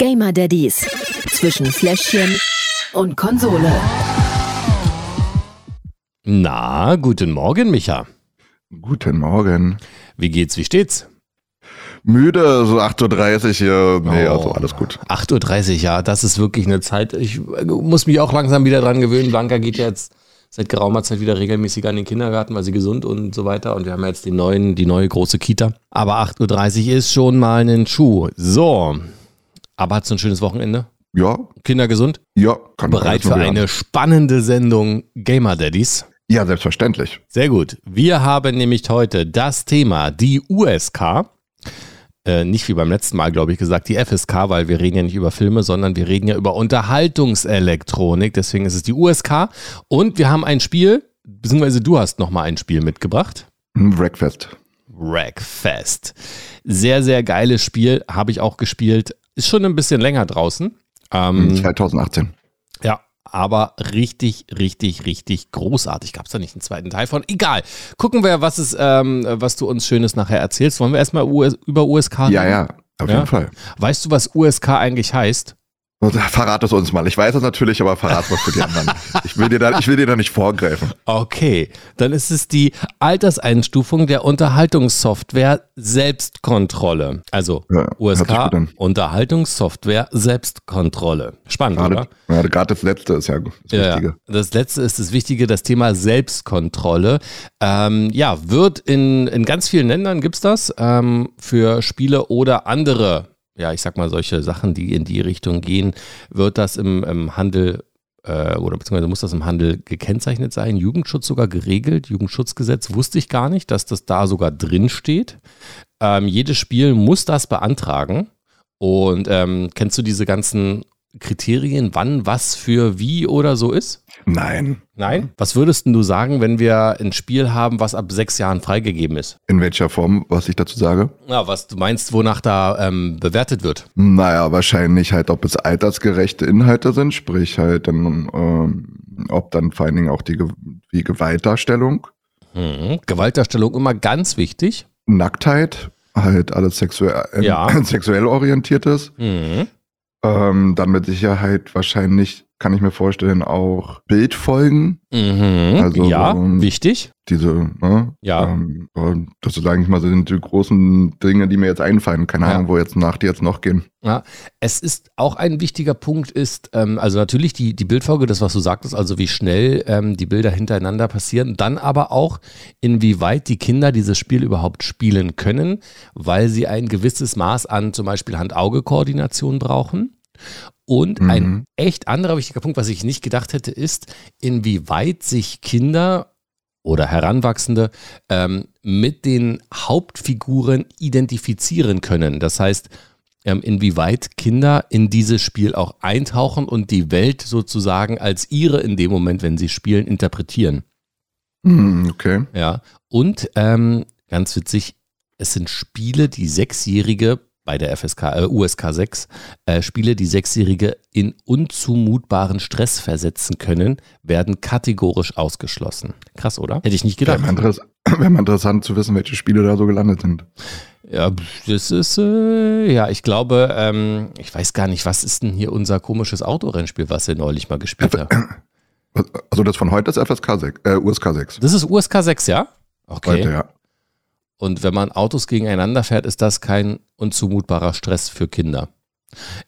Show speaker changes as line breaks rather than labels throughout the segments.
Gamer Daddies zwischen Fläschchen und Konsole.
Na, guten Morgen, Micha.
Guten Morgen.
Wie geht's, wie steht's?
Müde, so 8.30 Uhr hier. Nee,
Oh.
also alles gut.
8.30 Uhr, ja, das ist wirklich eine Zeit. Ich äh, muss mich auch langsam wieder dran gewöhnen. Blanca geht jetzt seit geraumer Zeit wieder regelmäßig an den Kindergarten, weil sie gesund und so weiter. Und wir haben jetzt den neuen, die neue große Kita. Aber 8.30 Uhr ist schon mal ein Schuh. So. Aber hat's ein schönes Wochenende?
Ja,
Kinder gesund?
ja. Kann
Bereit für eine spannende Sendung Gamer Daddies?
Ja, selbstverständlich.
Sehr gut. Wir haben nämlich heute das Thema die USK. Äh, nicht wie beim letzten Mal, glaube ich, gesagt, die FSK, weil wir reden ja nicht über Filme, sondern wir reden ja über Unterhaltungselektronik. Deswegen ist es die USK. Und wir haben ein Spiel, beziehungsweise du hast nochmal ein Spiel mitgebracht.
Breakfast.
Wreckfest. Sehr, sehr geiles Spiel. Habe ich auch gespielt. Ist schon ein bisschen länger draußen. Ähm,
2018.
ja, aber richtig, richtig, richtig großartig. Gab es da nicht einen zweiten Teil von? Egal. Gucken wir, was, ist, ähm, was du uns Schönes nachher erzählst. Wollen wir erstmal US über USK
Ja, ja, auf
Ja?
jeden Fall.
Weißt du, was USK eigentlich heißt?
Verrat es uns mal. Ich weiß es natürlich, aber verrat was für die anderen. Ich will dir da, ich will dir da nicht vorgreifen.
Okay, dann ist es die Alterseinstufung der Unterhaltungssoftware Selbstkontrolle. Also
Ja,
USK. Unterhaltungssoftware Selbstkontrolle. Spannend, oder?
Gerade, ja, gerade das letzte ist ja das
Ja,
Wichtige.
Das letzte ist das Wichtige, das Thema Selbstkontrolle. Ähm, ja, wird in, in ganz vielen Ländern gibt es das ähm, für Spiele oder andere, ja, ich sag mal, solche Sachen, die in die Richtung gehen, wird das im, im Handel äh, oder beziehungsweise muss das im Handel gekennzeichnet sein. Jugendschutz sogar geregelt. Jugendschutzgesetz wusste ich gar nicht, dass das da sogar drin steht. Ähm, jedes Spiel muss das beantragen. Und ähm, kennst du diese ganzen Kriterien, wann was für wie oder so ist?
Nein.
Nein. Was würdest denn du sagen, wenn wir ein Spiel haben, was ab sechs Jahren freigegeben ist?
In welcher Form, was ich dazu sage?
Ja, was du meinst, wonach da ähm, bewertet wird?
Naja, wahrscheinlich halt, ob es altersgerechte Inhalte sind, sprich halt dann, ähm, ob dann vor allen Dingen auch die, die Gewaltdarstellung,
Mhm. Gewaltdarstellung immer ganz wichtig.
Nacktheit, halt alles sexuell, äh,
Ja.
sexuell orientiertes.
Mhm.
Ähm, dann mit Sicherheit wahrscheinlich, kann ich mir vorstellen, auch Bildfolgen,
Mhm.
Also,
ja,
ähm,
wichtig.
diese, ne?
Ja.
Ähm, und das ist eigentlich mal so sind die großen Dinge, die mir jetzt einfallen. Keine
Ja.
Ahnung, wo jetzt nach die jetzt noch gehen.
Ja, es ist auch ein wichtiger Punkt ist, ähm, also natürlich die, die Bildfolge, das was du sagtest, also wie schnell ähm, die Bilder hintereinander passieren, dann aber auch, inwieweit die Kinder dieses Spiel überhaupt spielen können, weil sie ein gewisses Maß an zum Beispiel Hand-Auge-Koordination brauchen. Und ein
Mhm.
echt anderer wichtiger Punkt, was ich nicht gedacht hätte, ist, inwieweit sich Kinder oder Heranwachsende ähm, mit den Hauptfiguren identifizieren können. Das heißt, ähm, inwieweit Kinder in dieses Spiel auch eintauchen und die Welt sozusagen als ihre in dem Moment, wenn sie spielen, interpretieren.
Hm, okay.
Ja. Und ähm, ganz witzig, es sind Spiele, die Sechsjährige bei der FSK, äh, USK 6, äh, Spiele, die Sechsjährige in unzumutbaren Stress versetzen können, werden kategorisch ausgeschlossen. Krass, oder? Hätte ich nicht
Wäre
gedacht.
interess wär mal interessant zu wissen, welche Spiele da so gelandet sind.
Ja, das ist, äh, ja, ich glaube, ähm, ich weiß gar nicht, was ist denn hier unser komisches Autorennspiel, was wir neulich mal gespielt haben?
Also das von heute ist FSK 6, äh, USK 6.
Das ist USK 6, ja? Okay.
Heute, ja.
Und wenn man Autos gegeneinander fährt, ist das kein unzumutbarer Stress für Kinder.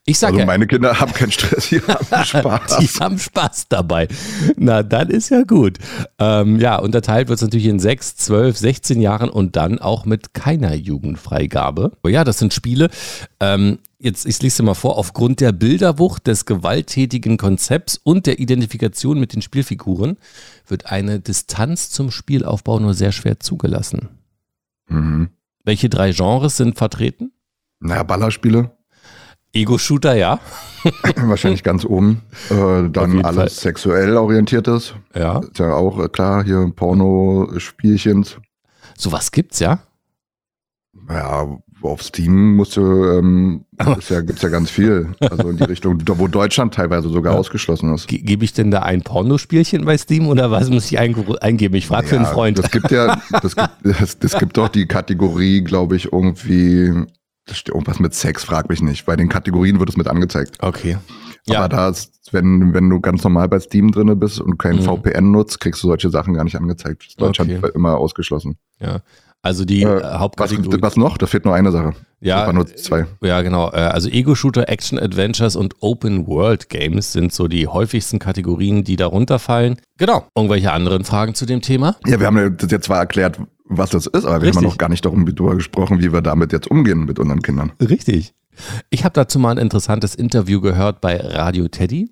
Ich sage
Also
ja,
meine Kinder haben keinen Stress, die haben Spaß.
die haben Spaß dabei. Na, dann ist ja gut. Ähm, ja, unterteilt wird es natürlich in 6, 12, 16 Jahren und dann auch mit keiner Jugendfreigabe. Oh ja, das sind Spiele. Ähm, jetzt, ich lese dir mal vor, aufgrund der Bilderwucht des gewalttätigen Konzepts und der Identifikation mit den Spielfiguren wird eine Distanz zum Spielaufbau nur sehr schwer zugelassen.
Mhm.
Welche drei Genres sind vertreten?
Naja, Ballerspiele,
Ego-Shooter, ja.
wahrscheinlich ganz oben. Äh, dann alles
Fall.
sexuell orientiertes.
Ja.
Ist ja auch äh, klar, hier Porno-Spielchens.
Sowas gibt's, ja.
Ja, auf Steam musst du, ähm, ja, gibt's ja ganz viel. Also in die Richtung, wo Deutschland teilweise sogar
Ja.
ausgeschlossen ist.
Ge Gebe ich denn da ein Pornospielchen bei Steam oder was muss ich einge- eingeben? Ich frage für einen
Ja,
Freund.
Das gibt ja, das gibt, das, das gibt doch die Kategorie, glaube ich, irgendwie Da steht irgendwas mit Sex, frag mich nicht. Bei den Kategorien wird es mit angezeigt.
Okay.
Aber
Ja,
da ist, wenn, wenn du ganz normal bei Steam drinne bist und kein
Mhm.
VPN nutzt, kriegst du solche Sachen gar nicht angezeigt. Das Deutschland
Okay.
immer ausgeschlossen.
ja. Also die
Äh,
äh,
Was,
Hauptkategorie.
was noch? Da fehlt nur eine Sache.
Ja,
Aber nur zwei.
Ja, genau. Äh, Also Ego-Shooter, Action-Adventures und Open-World-Games sind so die häufigsten Kategorien, die darunter fallen. Genau. Irgendwelche anderen Fragen zu dem Thema?
Ja, wir haben das jetzt zwar erklärt, was das ist, aber wir
Richtig.
haben noch gar nicht darum darüber gesprochen, wie wir damit jetzt umgehen mit unseren Kindern.
Richtig. Ich habe dazu mal ein interessantes Interview gehört bei Radio Teddy.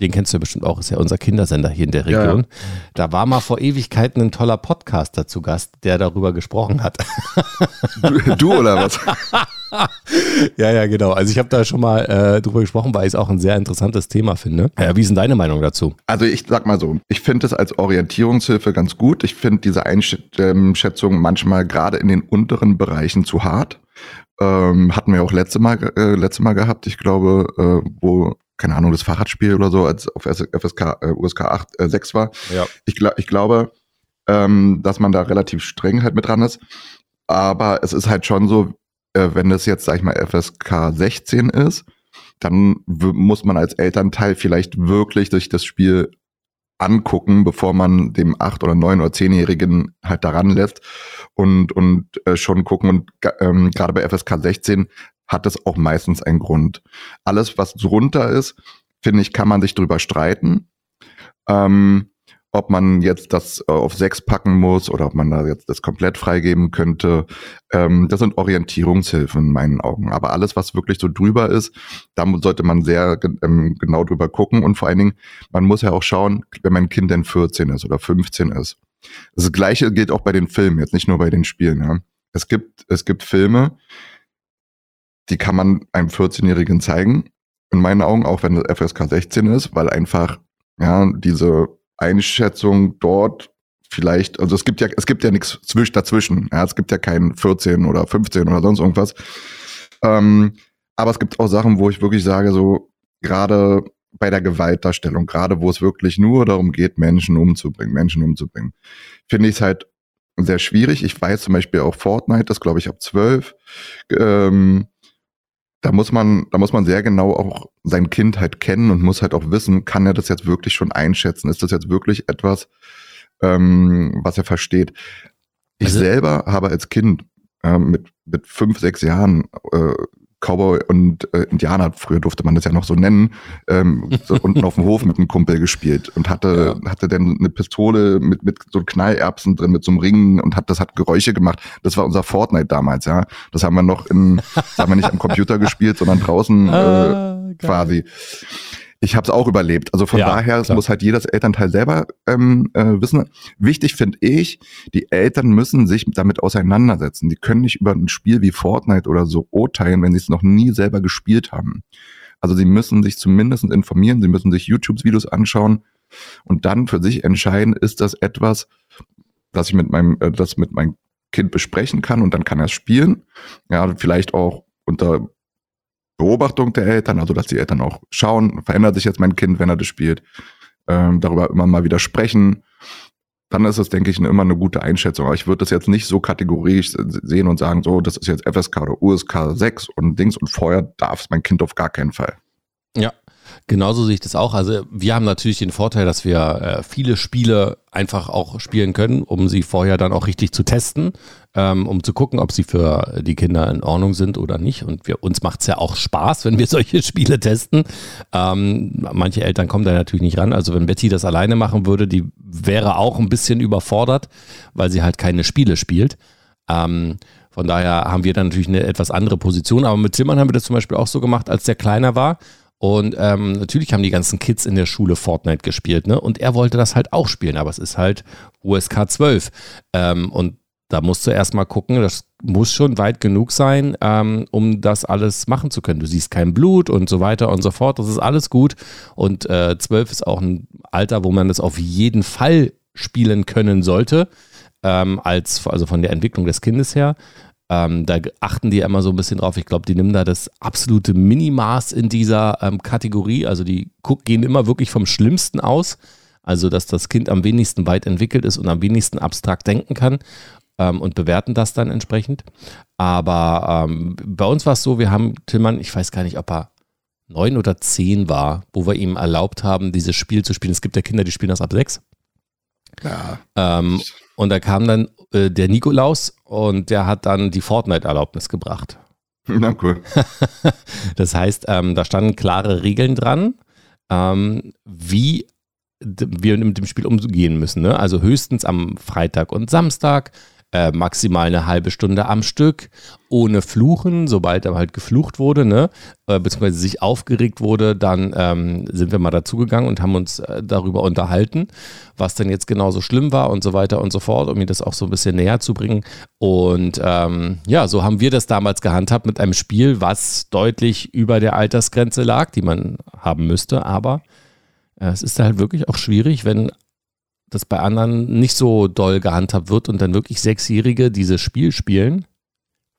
Den kennst du ja bestimmt auch, ist ja unser Kindersender hier in der
Ja,
Region. Da war mal vor Ewigkeiten ein toller Podcaster zu Gast, der darüber gesprochen hat.
Du, du oder was?
ja, ja, genau. Also ich habe da schon mal äh, drüber gesprochen, weil ich es auch ein sehr interessantes Thema finde. Ja, wie ist denn deine Meinung dazu?
Also ich sag mal so, ich finde es als Orientierungshilfe ganz gut. Ich finde diese Einschätzung manchmal gerade in den unteren Bereichen zu hart. Ähm, hatten wir auch letzte Mal, äh, letzte Mal gehabt. Ich glaube, äh, wo, keine Ahnung, das Fahrradspiel oder so, als auf FSK, äh, USK 8, äh, 6 war.
Ja.
Ich, gla ich glaube, ähm, dass man da relativ streng halt mit dran ist. Aber es ist halt schon so, äh, wenn das jetzt, sag ich mal, FSK 16 ist, dann muss man als Elternteil vielleicht wirklich sich das Spiel angucken, bevor man dem acht oder neun oder zehnjährigen halt daran lässt und und äh, schon gucken und ähm, gerade bei FSK 16 hat es auch meistens einen Grund. Alles was drunter ist, finde ich, kann man sich drüber streiten. Ähm, ob man jetzt das äh, auf sechs packen muss oder ob man da jetzt das komplett freigeben könnte. Ähm, das sind Orientierungshilfen in meinen Augen. Aber alles, was wirklich so drüber ist, da sollte man sehr ähm, genau drüber gucken. Und vor allen Dingen, man muss ja auch schauen, wenn mein Kind denn 14 ist oder 15 ist. Das Gleiche gilt auch bei den Filmen, jetzt nicht nur bei den Spielen. Ja. Es gibt, es gibt Filme, die kann man einem 14-Jährigen zeigen. In meinen Augen, auch wenn das FSK 16 ist, weil einfach, ja, diese Einschätzung dort vielleicht, also es gibt ja, es gibt ja nichts zwisch, dazwischen. Ja, es gibt ja keinen 14 oder 15 oder sonst irgendwas. Ähm, aber es gibt auch Sachen, wo ich wirklich sage, so gerade bei der Gewaltdarstellung, gerade wo es wirklich nur darum geht, Menschen umzubringen, Menschen umzubringen, finde ich es halt sehr schwierig. Ich weiß zum Beispiel auch Fortnite, das glaube ich ab 12. Ähm, da muss man, da muss man sehr genau auch sein Kind halt kennen und muss halt auch wissen, kann er das jetzt wirklich schon einschätzen? Ist das jetzt wirklich etwas, ähm, was er versteht? Ich
Also-
selber habe als Kind ähm, mit, mit fünf, sechs Jahren äh, Cowboy und äh, Indianer, früher durfte man das ja noch so nennen, ähm, so unten auf dem Hof mit einem Kumpel gespielt und hatte, hatte dann eine Pistole mit, mit so Knallerbsen drin, mit so einem Ring und hat, das hat Geräusche gemacht. Das war unser Fortnite damals, ja. Das haben wir noch in, das haben wir nicht am Computer gespielt, sondern draußen äh,
Ah,
quasi. Ich habe es auch überlebt. Also von
Ja,
daher es
klar.
muss halt jedes Elternteil selber ähm, äh, wissen. Wichtig finde ich, die Eltern müssen sich damit auseinandersetzen. Die können nicht über ein Spiel wie Fortnite oder so urteilen, wenn sie es noch nie selber gespielt haben. Also sie müssen sich zumindest informieren, sie müssen sich YouTube-Videos anschauen und dann für sich entscheiden, ist das etwas, das ich mit meinem, äh, das mit meinem Kind besprechen kann und dann kann er es spielen. Ja, vielleicht auch unter Beobachtung der Eltern, also dass die Eltern auch schauen, verändert sich jetzt mein Kind, wenn er das spielt, ähm, darüber immer mal wieder sprechen. Dann ist es, denke ich, immer eine gute Einschätzung. Aber ich würde das jetzt nicht so kategorisch sehen und sagen, so, das ist jetzt FSK oder USK 6 und Dings und vorher darf es mein Kind auf gar keinen Fall.
Ja, genauso sehe ich das auch. Also wir haben natürlich den Vorteil, dass wir äh, viele Spiele einfach auch spielen können, um sie vorher dann auch richtig zu testen, ähm, um zu gucken, ob sie für die Kinder in Ordnung sind oder nicht. Und wir, uns macht es ja auch Spaß, wenn wir solche Spiele testen. Ähm, manche Eltern kommen da natürlich nicht ran. Also wenn Betty das alleine machen würde, die wäre auch ein bisschen überfordert, weil sie halt keine Spiele spielt. Ähm, von daher haben wir dann natürlich eine etwas andere Position. Aber mit Zimmern haben wir das zum Beispiel auch so gemacht, als der kleiner war. Und ähm, natürlich haben die ganzen Kids in der Schule Fortnite gespielt, ne? Und er wollte das halt auch spielen, aber es ist halt USK 12. Ähm, und da musst du erstmal gucken, das muss schon weit genug sein, ähm, um das alles machen zu können. Du siehst kein Blut und so weiter und so fort. Das ist alles gut. Und äh, 12 ist auch ein Alter, wo man das auf jeden Fall spielen können sollte, ähm, als, also von der Entwicklung des Kindes her. Ähm, da achten die immer so ein bisschen drauf. Ich glaube, die nehmen da das absolute Minimaß in dieser ähm, Kategorie. Also die gehen immer wirklich vom Schlimmsten aus. Also, dass das Kind am wenigsten weit entwickelt ist und am wenigsten abstrakt denken kann. Ähm, und bewerten das dann entsprechend. Aber ähm, bei uns war es so, wir haben Tillmann, ich weiß gar nicht, ob er neun oder zehn war, wo wir ihm erlaubt haben, dieses Spiel zu spielen. Es gibt ja Kinder, die spielen das ab sechs.
Ja.
Ähm, und da kam dann äh, der Nikolaus und der hat dann die Fortnite-Erlaubnis gebracht.
Na cool.
das heißt, ähm, da standen klare Regeln dran, ähm, wie wir mit dem Spiel umgehen müssen. Ne? Also höchstens am Freitag und Samstag, äh, maximal eine halbe Stunde am Stück, ohne Fluchen, sobald er halt geflucht wurde, ne, äh, beziehungsweise sich aufgeregt wurde, dann ähm, sind wir mal dazugegangen und haben uns äh, darüber unterhalten, was denn jetzt genauso schlimm war und so weiter und so fort, um mir das auch so ein bisschen näher zu bringen. Und ähm, ja, so haben wir das damals gehandhabt mit einem Spiel, was deutlich über der Altersgrenze lag, die man haben müsste, aber äh, es ist halt wirklich auch schwierig, wenn das bei anderen nicht so doll gehandhabt wird und dann wirklich Sechsjährige dieses Spiel spielen,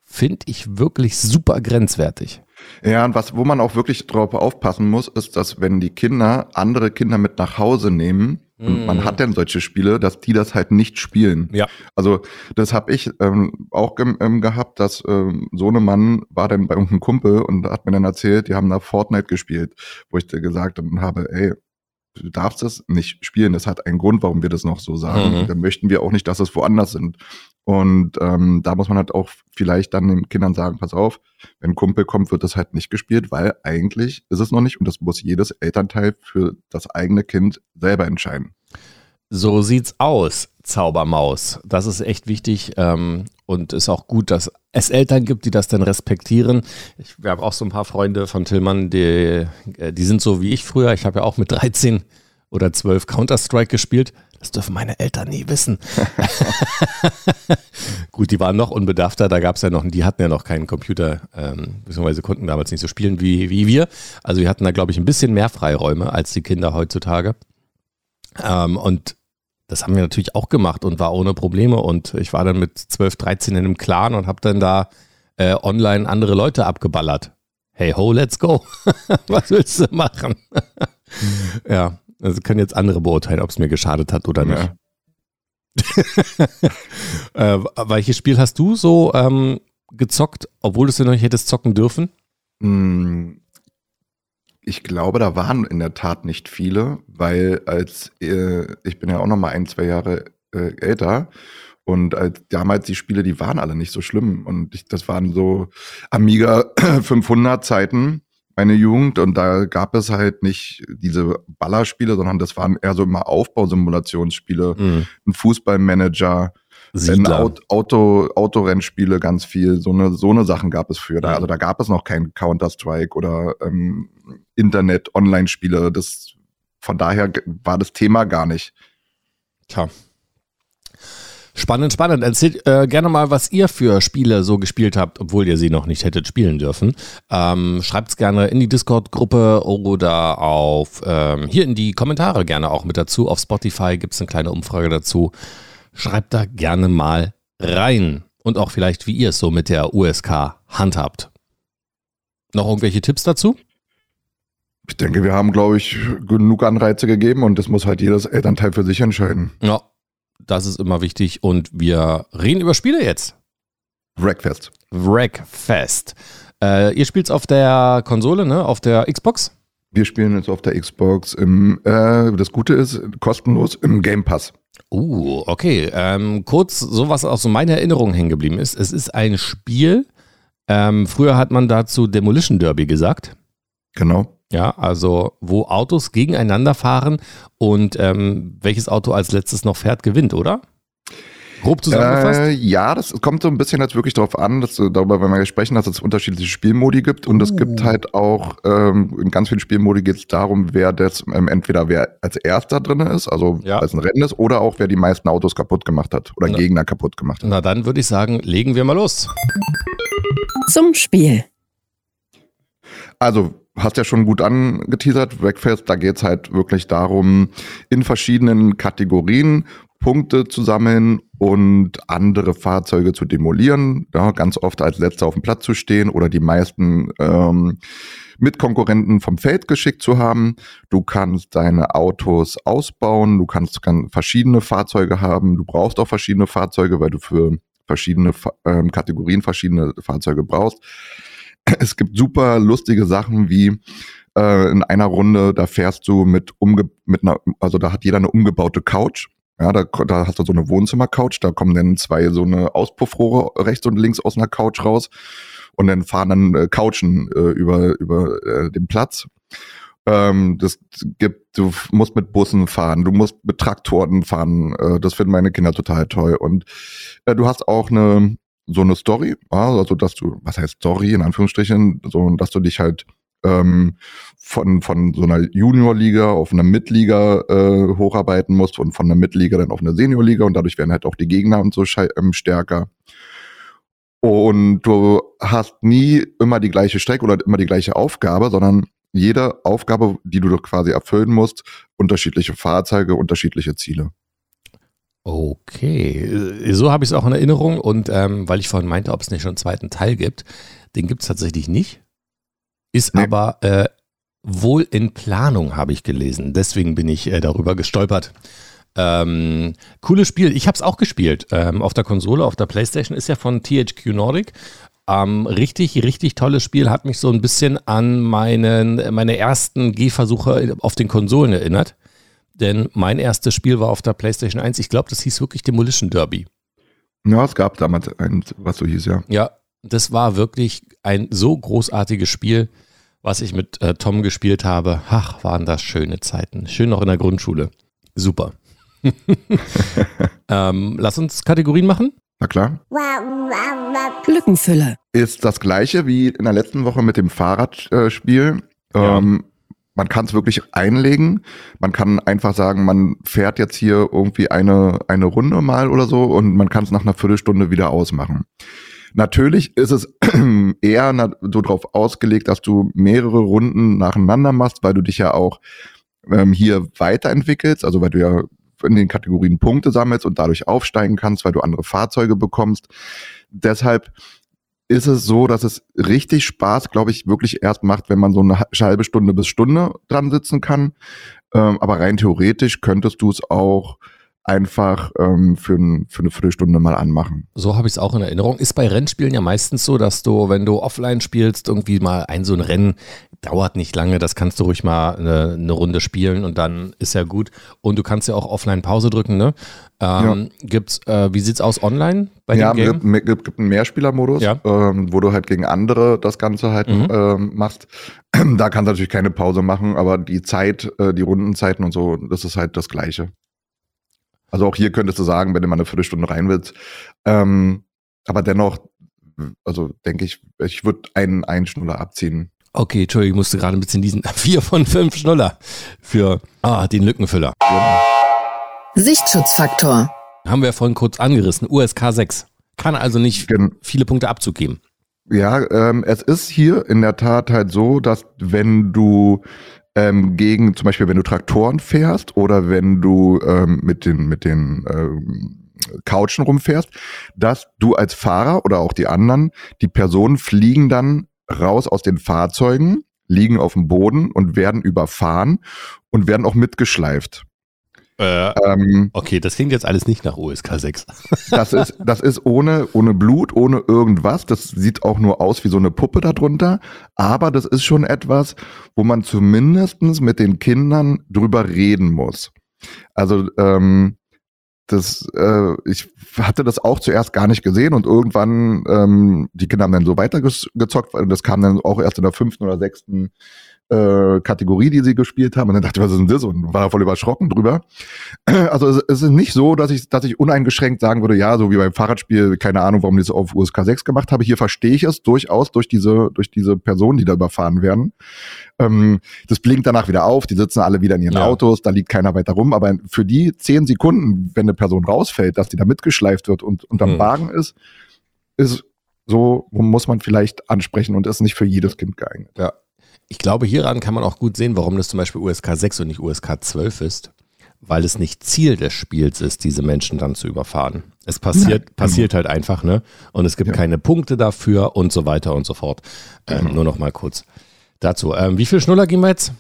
finde ich wirklich super grenzwertig.
Ja, und was, wo man auch wirklich drauf aufpassen muss, ist, dass wenn die Kinder andere Kinder mit nach Hause nehmen, mm. und man hat denn solche Spiele, dass die das halt nicht spielen.
Ja.
Also das habe ich ähm, auch ge ähm, gehabt, dass ähm, so eine Mann war dann bei irgendeinem Kumpel und hat mir dann erzählt, die haben da Fortnite gespielt, wo ich dir gesagt habe, ey, du darfst das nicht spielen. Das hat einen Grund, warum wir das noch so sagen. Mhm. Dann möchten wir auch nicht, dass es woanders sind. Und ähm, da muss man halt auch vielleicht dann den Kindern sagen, pass auf, wenn ein Kumpel kommt, wird das halt nicht gespielt, weil eigentlich ist es noch nicht und das muss jedes Elternteil für das eigene Kind selber entscheiden.
So sieht's aus, Zaubermaus. Das ist echt wichtig ähm, und ist auch gut, dass es Eltern gibt, die das dann respektieren. Ich habe auch so ein paar Freunde von Tillmann, die, äh, die sind so wie ich früher. Ich habe ja auch mit 13 oder 12 Counter-Strike gespielt. Das dürfen meine Eltern nie wissen. Gut, die waren noch unbedarfter, da gab es ja noch, die hatten ja noch keinen Computer, ähm, beziehungsweise konnten damals nicht so spielen wie, wie wir. Also wir hatten da, glaube ich, ein bisschen mehr Freiräume als die Kinder heutzutage. Ähm, und das haben wir natürlich auch gemacht und war ohne Probleme. Und ich war dann mit 12, 13 in einem Clan und habe dann da äh, online andere Leute abgeballert. Hey ho, let's go. Was willst du machen? ja, also können jetzt andere beurteilen, ob es mir geschadet hat oder nicht. Äh, welches Spiel hast du so ähm, gezockt, obwohl du es ja noch nicht hättest zocken dürfen?
Hm, ich glaube, da waren in der Tat nicht viele, weil als äh, ich bin ja auch noch mal ein, zwei Jahre äh, älter und als damals die Spiele, die waren alle nicht so schlimm und ich, das waren so Amiga 500 Zeiten meine Jugend und da gab es halt nicht diese Ballerspiele, sondern das waren eher so immer Aufbausimulationsspiele, mhm. ein Fußballmanager, Siedler. Auto, Auto, Autorennspiele ganz viel, so eine, so eine Sachen gab es für da. Also da gab es noch kein Counter-Strike oder ähm, Internet, Online-Spiele. Das, von daher war das Thema gar nicht.
Tja. Spannend, spannend. Erzählt äh, gerne mal, was ihr für Spiele so gespielt habt, obwohl ihr sie noch nicht hättet spielen dürfen. Ähm, Schreibt es gerne in die Discord-Gruppe oder auf ähm, hier in die Kommentare gerne auch mit dazu. Auf Spotify gibt es eine kleine Umfrage dazu. Schreibt da gerne mal rein. Und auch vielleicht, wie ihr es so mit der USK handhabt. Noch irgendwelche Tipps dazu?
Ich denke, wir haben, glaube ich, genug Anreize gegeben und das muss halt jedes Elternteil für sich entscheiden.
Ja, das ist immer wichtig. Und wir reden über Spiele jetzt.
Wreckfest.
Wreckfest. Äh, ihr spielt es auf der Konsole, ne? Auf der Xbox?
Wir spielen jetzt auf der Xbox. Im, äh, das Gute ist, kostenlos im Game Pass.
Uh, okay. Ähm, kurz, so was aus so meiner Erinnerung hängen geblieben ist. Es ist ein Spiel. Ähm, früher hat man dazu Demolition Derby gesagt.
Genau.
Ja, also wo Autos gegeneinander fahren und ähm, welches Auto als letztes noch fährt, gewinnt, oder?
Grob zusammengefasst? Äh, ja, das kommt so ein bisschen jetzt wirklich darauf an, dass darüber, wenn wir sprechen, dass es unterschiedliche Spielmodi gibt und uh. es gibt uh. halt auch ähm, in ganz vielen Spielmodi geht es darum, wer das ähm, entweder wer als erster drin ist, also ja. als ein Rennen ist, oder auch wer die meisten Autos kaputt gemacht hat oder Na. Gegner kaputt gemacht hat.
Na dann würde ich sagen, legen wir mal los.
Zum Spiel.
Also hast ja schon gut angeteasert, Wreckfest, da geht's halt wirklich darum, in verschiedenen Kategorien Punkte zu sammeln und andere Fahrzeuge zu demolieren, ja, ganz oft als letzter auf dem Platz zu stehen oder die meisten ähm, Mitkonkurrenten vom Feld geschickt zu haben. Du kannst deine Autos ausbauen, du kannst kann verschiedene Fahrzeuge haben, du brauchst auch verschiedene Fahrzeuge, weil du für verschiedene ähm, Kategorien, verschiedene Fahrzeuge brauchst. Es gibt super lustige Sachen wie äh, in einer Runde, da fährst du mit umge mit einer, also da hat jeder eine umgebaute Couch. Ja, da, da hast du so eine Wohnzimmercouch, da kommen dann zwei so eine Auspuffrohre rechts und links aus einer Couch raus und dann fahren dann äh, Couchen äh, über, über äh, den Platz. Ähm, das gibt, du musst mit Bussen fahren, du musst mit Traktoren fahren. Äh, das finden meine Kinder total toll. Und äh, du hast auch eine so eine Story, also dass du, was heißt Story in Anführungsstrichen, so dass du dich halt ähm, von, von so einer Juniorliga auf eine Mitliga äh, hocharbeiten musst und von einer Mitliga dann auf eine Seniorliga und dadurch werden halt auch die Gegner und so ähm, stärker. Und du hast nie immer die gleiche Strecke oder immer die gleiche Aufgabe, sondern jede Aufgabe, die du doch quasi erfüllen musst, unterschiedliche Fahrzeuge, unterschiedliche Ziele.
Okay, so habe ich es auch in Erinnerung und ähm, weil ich vorhin meinte, ob es nicht schon einen zweiten Teil gibt, den gibt es tatsächlich nicht. Ist nee. aber äh, wohl in Planung, habe ich gelesen. Deswegen bin ich äh, darüber gestolpert. Ähm, cooles Spiel. Ich habe es auch gespielt. Ähm, auf der Konsole, auf der Playstation ist ja von THQ Nordic. Ähm, richtig, richtig tolles Spiel. Hat mich so ein bisschen an meinen, meine ersten Gehversuche auf den Konsolen erinnert. Denn mein erstes Spiel war auf der PlayStation 1. Ich glaube, das hieß wirklich Demolition Derby.
Ja, es gab damals ein, was so hieß, ja.
Ja, das war wirklich ein so großartiges Spiel, was ich mit äh, Tom gespielt habe. Ach, waren das schöne Zeiten. Schön noch in der Grundschule. Super. ähm, lass uns Kategorien machen.
Na klar.
Lückenfüller.
Ist das gleiche wie in der letzten Woche mit dem Fahrradspiel. Ja. Ähm, man kann es wirklich einlegen. Man kann einfach sagen, man fährt jetzt hier irgendwie eine, eine Runde mal oder so und man kann es nach einer Viertelstunde wieder ausmachen. Natürlich ist es eher so darauf ausgelegt, dass du mehrere Runden nacheinander machst, weil du dich ja auch ähm, hier weiterentwickelst, also weil du ja in den Kategorien Punkte sammelst und dadurch aufsteigen kannst, weil du andere Fahrzeuge bekommst. Deshalb ist es so, dass es richtig Spaß, glaube ich, wirklich erst macht, wenn man so eine halbe Stunde bis Stunde dran sitzen kann. Ähm, aber rein theoretisch könntest du es auch einfach ähm, für, ein, für eine Viertelstunde mal anmachen.
So habe ich es auch in Erinnerung. Ist bei Rennspielen ja meistens so, dass du, wenn du offline spielst, irgendwie mal ein so ein Rennen dauert nicht lange, das kannst du ruhig mal eine, eine Runde spielen und dann ist ja gut. Und du kannst ja auch offline Pause drücken, ne? Ähm, ja. Gibt's, äh, wie sieht's aus online
bei ja, dem Game? Ja, es gibt, gibt einen Mehrspielermodus, ja. ähm, wo du halt gegen andere das Ganze halt mhm. ähm, machst. da kannst du natürlich keine Pause machen, aber die Zeit, äh, die Rundenzeiten und so, das ist halt das Gleiche. Also auch hier könntest du sagen, wenn du mal eine Viertelstunde rein willst. Ähm, aber dennoch, also denke ich, ich würde einen, einen Schnuller abziehen.
Okay, Entschuldigung, ich musste gerade ein bisschen diesen vier von fünf Schnuller für ah, den Lückenfüller.
Sichtschutzfaktor.
Haben wir vorhin kurz angerissen. USK 6. Kann also nicht Gen viele Punkte Abzug geben.
Ja, ähm, es ist hier in der Tat halt so, dass wenn du ähm, gegen, zum Beispiel, wenn du Traktoren fährst oder wenn du ähm, mit den, mit den ähm, Couchen rumfährst, dass du als Fahrer oder auch die anderen, die Personen fliegen dann raus aus den Fahrzeugen, liegen auf dem Boden und werden überfahren und werden auch mitgeschleift.
Äh, ähm, okay, das klingt jetzt alles nicht nach USK 6.
das ist, das ist ohne, ohne Blut, ohne irgendwas. Das sieht auch nur aus wie so eine Puppe darunter. Aber das ist schon etwas, wo man zumindestens mit den Kindern drüber reden muss. Also, ähm, das, äh, ich hatte das auch zuerst gar nicht gesehen und irgendwann, ähm, die Kinder haben dann so weitergezockt, und das kam dann auch erst in der fünften oder sechsten äh, Kategorie, die sie gespielt haben. Und dann dachte ich, was ist denn das? Und war voll überschrocken drüber. Also es, es, ist nicht so, dass ich, dass ich uneingeschränkt sagen würde, ja, so wie beim Fahrradspiel, keine Ahnung, warum die es auf USK 6 gemacht habe. Hier verstehe ich es durchaus durch diese, durch diese Personen, die da überfahren werden. Ähm, das blinkt danach wieder auf, die sitzen alle wieder in ihren ja. Autos, da liegt keiner weiter rum. Aber für die zehn Sekunden, wenn eine Person rausfällt, dass die da mitgeschleift wird und unterm mhm. Wagen ist, ist so muss man vielleicht ansprechen und ist nicht für jedes Kind geeignet.
Ja, ich glaube, hieran kann man auch gut sehen, warum das zum Beispiel USK 6 und nicht USK 12 ist. Weil es nicht Ziel des Spiels ist, diese Menschen dann zu überfahren. Es passiert, Nein. passiert halt einfach, ne? Und es gibt ja. keine Punkte dafür und so weiter und so fort. Ähm, genau. Nur noch mal kurz dazu. Ähm, wie viel Schnuller gehen wir jetzt?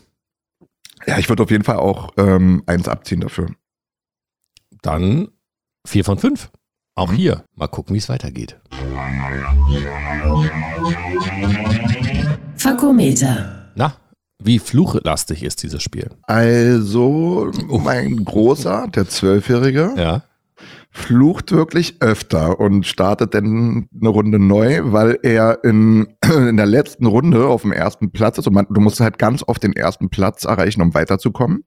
Ja, ich würde auf jeden Fall auch ähm, eins abziehen dafür.
Dann vier von fünf. Auch hier, mal gucken, wie es weitergeht.
Fakometer.
Na, wie fluchlastig ist dieses Spiel?
Also, mein Großer, der Zwölfjährige,
Ja.
flucht wirklich öfter und startet dann eine Runde neu, weil er in, in der letzten Runde auf dem ersten Platz ist und man, du musst halt ganz oft den ersten Platz erreichen, um weiterzukommen.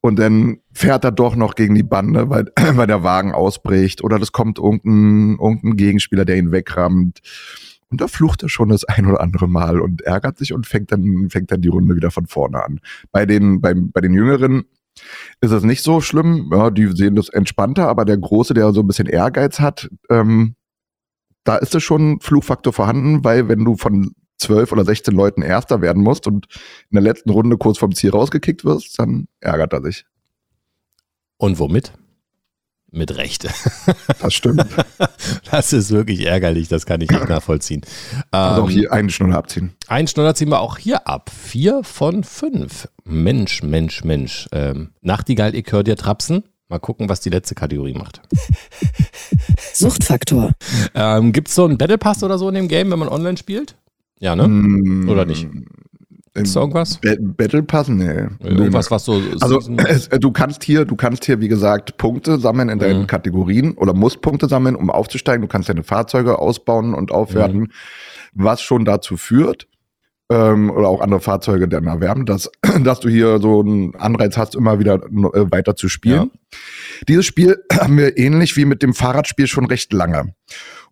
Und dann fährt er doch noch gegen die Bande, weil, weil der Wagen ausbricht oder es kommt irgendein, irgendein Gegenspieler, der ihn wegrammt. Und da flucht er schon das ein oder andere Mal und ärgert sich und fängt dann, fängt dann die Runde wieder von vorne an. Bei den, beim, bei den Jüngeren ist es nicht so schlimm. Ja, die sehen das entspannter, aber der Große, der so ein bisschen Ehrgeiz hat, ähm, da ist es schon Fluchfaktor vorhanden, weil wenn du von zwölf oder 16 Leuten Erster werden musst und in der letzten Runde kurz vom Ziel rausgekickt wirst, dann ärgert er sich.
Und womit? Mit Recht.
Das stimmt.
Das ist wirklich ärgerlich, das kann ich nicht nachvollziehen.
Also auch
Ähm,
hier eine Stunde abziehen.
Ein Schnuller ziehen wir auch hier ab. Vier von fünf. Mensch, Mensch, Mensch. Ähm, Nachtigall, ich hör dir trapsen. Mal gucken, was die letzte Kategorie macht.
Suchtfaktor.
Ähm, Gibt es so einen Battle Pass oder so in dem Game, wenn man online spielt? Ja, ne?
Mm,
Oder nicht? Gibt's da irgendwas?
Ba- Battle Pass? Nee.
Irgendwas, was so.
Also es, äh, du kannst hier, du kannst hier, wie gesagt, Punkte sammeln in deinen
Mhm.
Kategorien oder musst Punkte sammeln, um aufzusteigen. Du kannst deine Fahrzeuge ausbauen und aufwerten,
Mhm.
was schon dazu führt, ähm, oder auch andere Fahrzeuge dann erwärmen, dass, dass du hier so einen Anreiz hast, immer wieder äh, weiter zu spielen. Dieses Spiel haben wir ähnlich wie mit dem Fahrradspiel schon recht lange.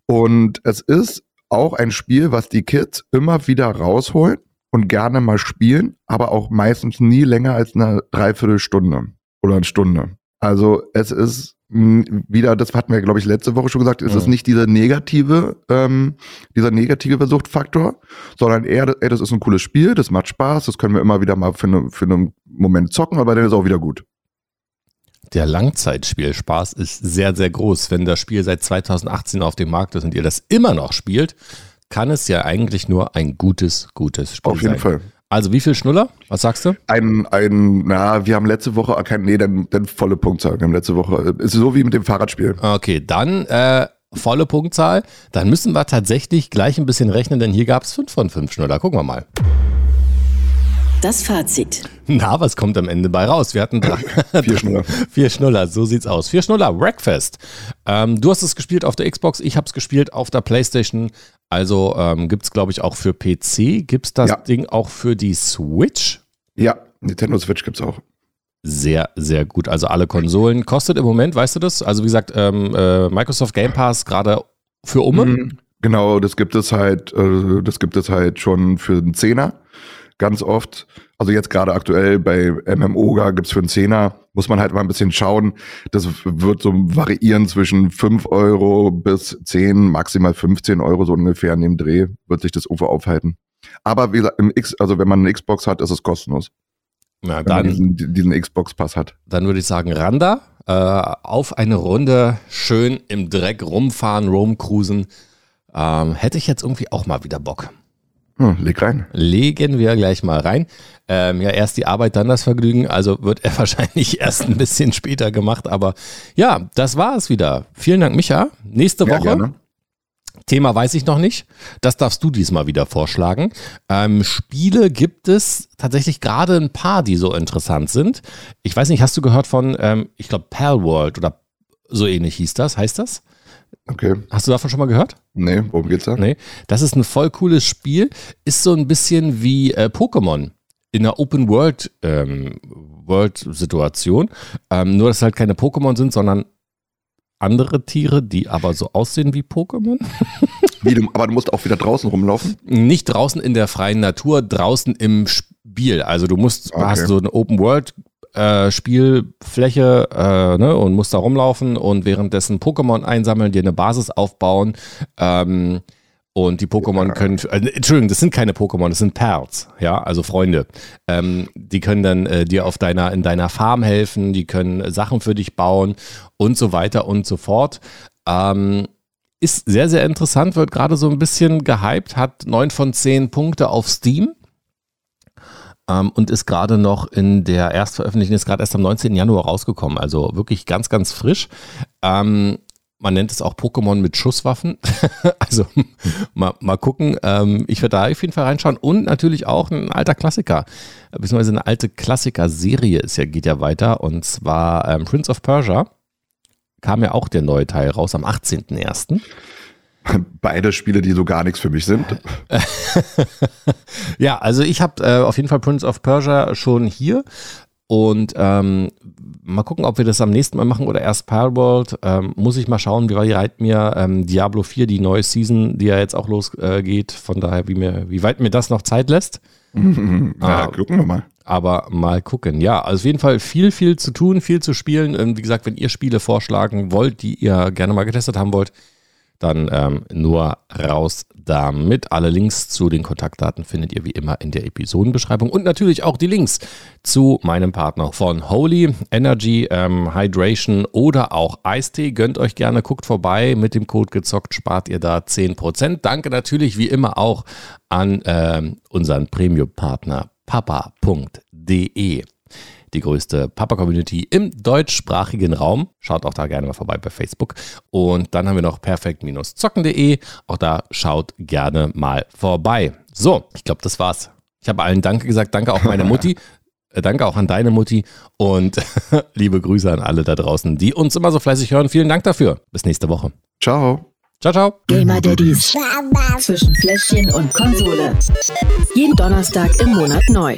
Und es ist auch ein Spiel, was die Kids immer wieder rausholen und gerne mal spielen, aber auch meistens nie länger als eine Dreiviertelstunde oder eine Stunde. Also es ist wieder, das hatten wir, glaube ich, letzte Woche schon gesagt, es ist
Mhm.
nicht dieser negative, ähm, dieser negative Suchtfaktor, sondern eher, ey, das ist ein cooles Spiel, das macht Spaß, das können wir immer wieder mal für, eine, für einen Moment zocken, aber dann ist auch wieder gut.
Der Langzeitspielspaß ist sehr, sehr groß. Wenn das Spiel seit 2018 auf dem Markt ist und ihr das immer noch spielt, kann es ja eigentlich nur ein gutes, gutes Spiel
Auf jeden
sein.
Fall.
Also wie viel Schnuller? Was sagst du?
Ein, ein, na, wir haben letzte Woche kein, nee, dann, dann volle Punktzahl. Wir haben letzte Woche, ist so wie mit dem Fahrradspiel.
Okay, dann äh, volle Punktzahl. Dann müssen wir tatsächlich gleich ein bisschen rechnen, denn hier gab es 5 von 5 Schnuller. Gucken wir mal.
Das Fazit.
Na, was kommt am Ende bei raus? Wir hatten drei,
Vier Schnuller.
vier Schnuller, so sieht's aus. Vier Schnuller, Wreckfest. Ähm, du hast es gespielt auf der Xbox, ich habe es gespielt auf der Playstation. Also ähm, gibt es, glaube ich, auch für PC. Gibt es das
Ja.
Ding auch für die Switch?
Ja, Nintendo Switch gibt's auch.
Sehr, sehr gut. Also alle Konsolen. Kostet im Moment, weißt du das? Also wie gesagt, ähm, äh, Microsoft Game Pass gerade für Umme.
Mhm. Genau, das gibt es halt, äh, das gibt es halt schon für einen Zehner. Ganz oft. Also jetzt gerade aktuell bei MMOGA gibt's für einen Zehner. Muss man halt mal ein bisschen schauen. Das wird so variieren zwischen 5 Euro bis 10, maximal 15 Euro, so ungefähr in dem Dreh wird sich das irgendwo aufhalten. Aber wie gesagt, im X, also wenn man eine Xbox hat, ist es kostenlos. Man
dann,
diesen, diesen Xbox-Pass hat.
dann würde ich sagen, Randa, äh, auf eine Runde schön im Dreck rumfahren, rumcruisen. Ähm, hätte ich jetzt irgendwie auch mal wieder Bock.
Hm, leg rein.
Legen wir gleich mal rein. Ähm, ja, erst die Arbeit, dann das Vergnügen. Also wird er wahrscheinlich erst ein bisschen später gemacht. Aber ja, das war es wieder. Vielen Dank, Micha. Nächste
Ja,
Woche.
gerne.
Thema weiß ich noch nicht. Das darfst du diesmal wieder vorschlagen. Ähm, Spiele gibt es tatsächlich gerade ein paar, die so interessant sind. Ich weiß nicht, hast du gehört von, ähm, ich glaube, Palworld oder so ähnlich hieß das, heißt das?
Okay.
Hast du davon schon mal gehört?
Nee, worum geht's da?
Nee. Das ist ein voll cooles Spiel. Ist so ein bisschen wie äh, Pokémon in einer Open World ähm, World Situation. Ähm, nur, dass es halt keine Pokémon sind, sondern andere Tiere, die aber so aussehen wie Pokémon.
Wie, du, aber du musst auch wieder draußen rumlaufen?
Nicht draußen in der freien Natur, draußen im Spiel. Also du musst,
Okay.
hast so eine Open World äh, Spielfläche äh, ne, und musst da rumlaufen und währenddessen Pokémon einsammeln, dir eine Basis aufbauen. Ähm, und die Pokémon können, äh, Entschuldigung, das sind keine Pokémon, das sind Perls, ja, also Freunde. Ähm, die können dann äh, dir auf deiner, in deiner Farm helfen, die können Sachen für dich bauen und so weiter und so fort. Ähm, ist sehr, sehr interessant, wird gerade so ein bisschen gehypt, hat 9 von 10 Punkte auf Steam ähm, und ist gerade noch in der Erstveröffentlichung, ist gerade erst am 19. Januar rausgekommen, also wirklich ganz, ganz frisch. Ähm, man nennt es auch Pokémon mit Schusswaffen. also mal, mal gucken. Ähm, ich werde da auf jeden Fall reinschauen. Und natürlich auch ein alter Klassiker, beziehungsweise eine alte Klassiker-Serie ja, geht ja weiter. Und zwar ähm, Prince of Persia. Kam ja auch der neue Teil raus am 18.01.
Beide Spiele, die so gar nichts für mich sind.
ja, also ich habe äh, auf jeden Fall Prince of Persia schon hier. Und ähm, mal gucken, ob wir das am nächsten Mal machen oder erst Palworld. Ähm, muss ich mal schauen, wie weit mir ähm, Diablo 4, die neue Season, die ja jetzt auch losgeht, äh, von daher, wie, mir, wie weit mir das noch Zeit lässt.
ja, äh, gucken wir mal.
Aber mal gucken. Ja, also auf jeden Fall viel, viel zu tun, viel zu spielen. Und wie gesagt, wenn ihr Spiele vorschlagen wollt, die ihr gerne mal getestet haben wollt, dann ähm, nur raus damit. Alle Links zu den Kontaktdaten findet ihr wie immer in der Episodenbeschreibung und natürlich auch die Links zu meinem Partner von Holy Energy, ähm, Hydration oder auch Eistee. Gönnt euch gerne, guckt vorbei. Mit dem Code gezockt spart ihr da 10%. Danke natürlich wie immer auch an ähm, unseren Premium-Partner papa.de die größte Papa-Community im deutschsprachigen Raum. Schaut auch da gerne mal vorbei bei Facebook. Und dann haben wir noch perfekt-zocken.de. Auch da schaut gerne mal vorbei. So, ich glaube, das war's. Ich habe allen Danke gesagt. Danke auch meiner Mutti. Äh, danke auch an deine Mutti und liebe Grüße an alle da draußen, die uns immer so fleißig hören. Vielen Dank dafür. Bis nächste Woche.
Ciao.
Ciao, ciao.
Gamer Daddies. Zwischen Fläschchen und Konsole. Jeden Donnerstag im Monat neu.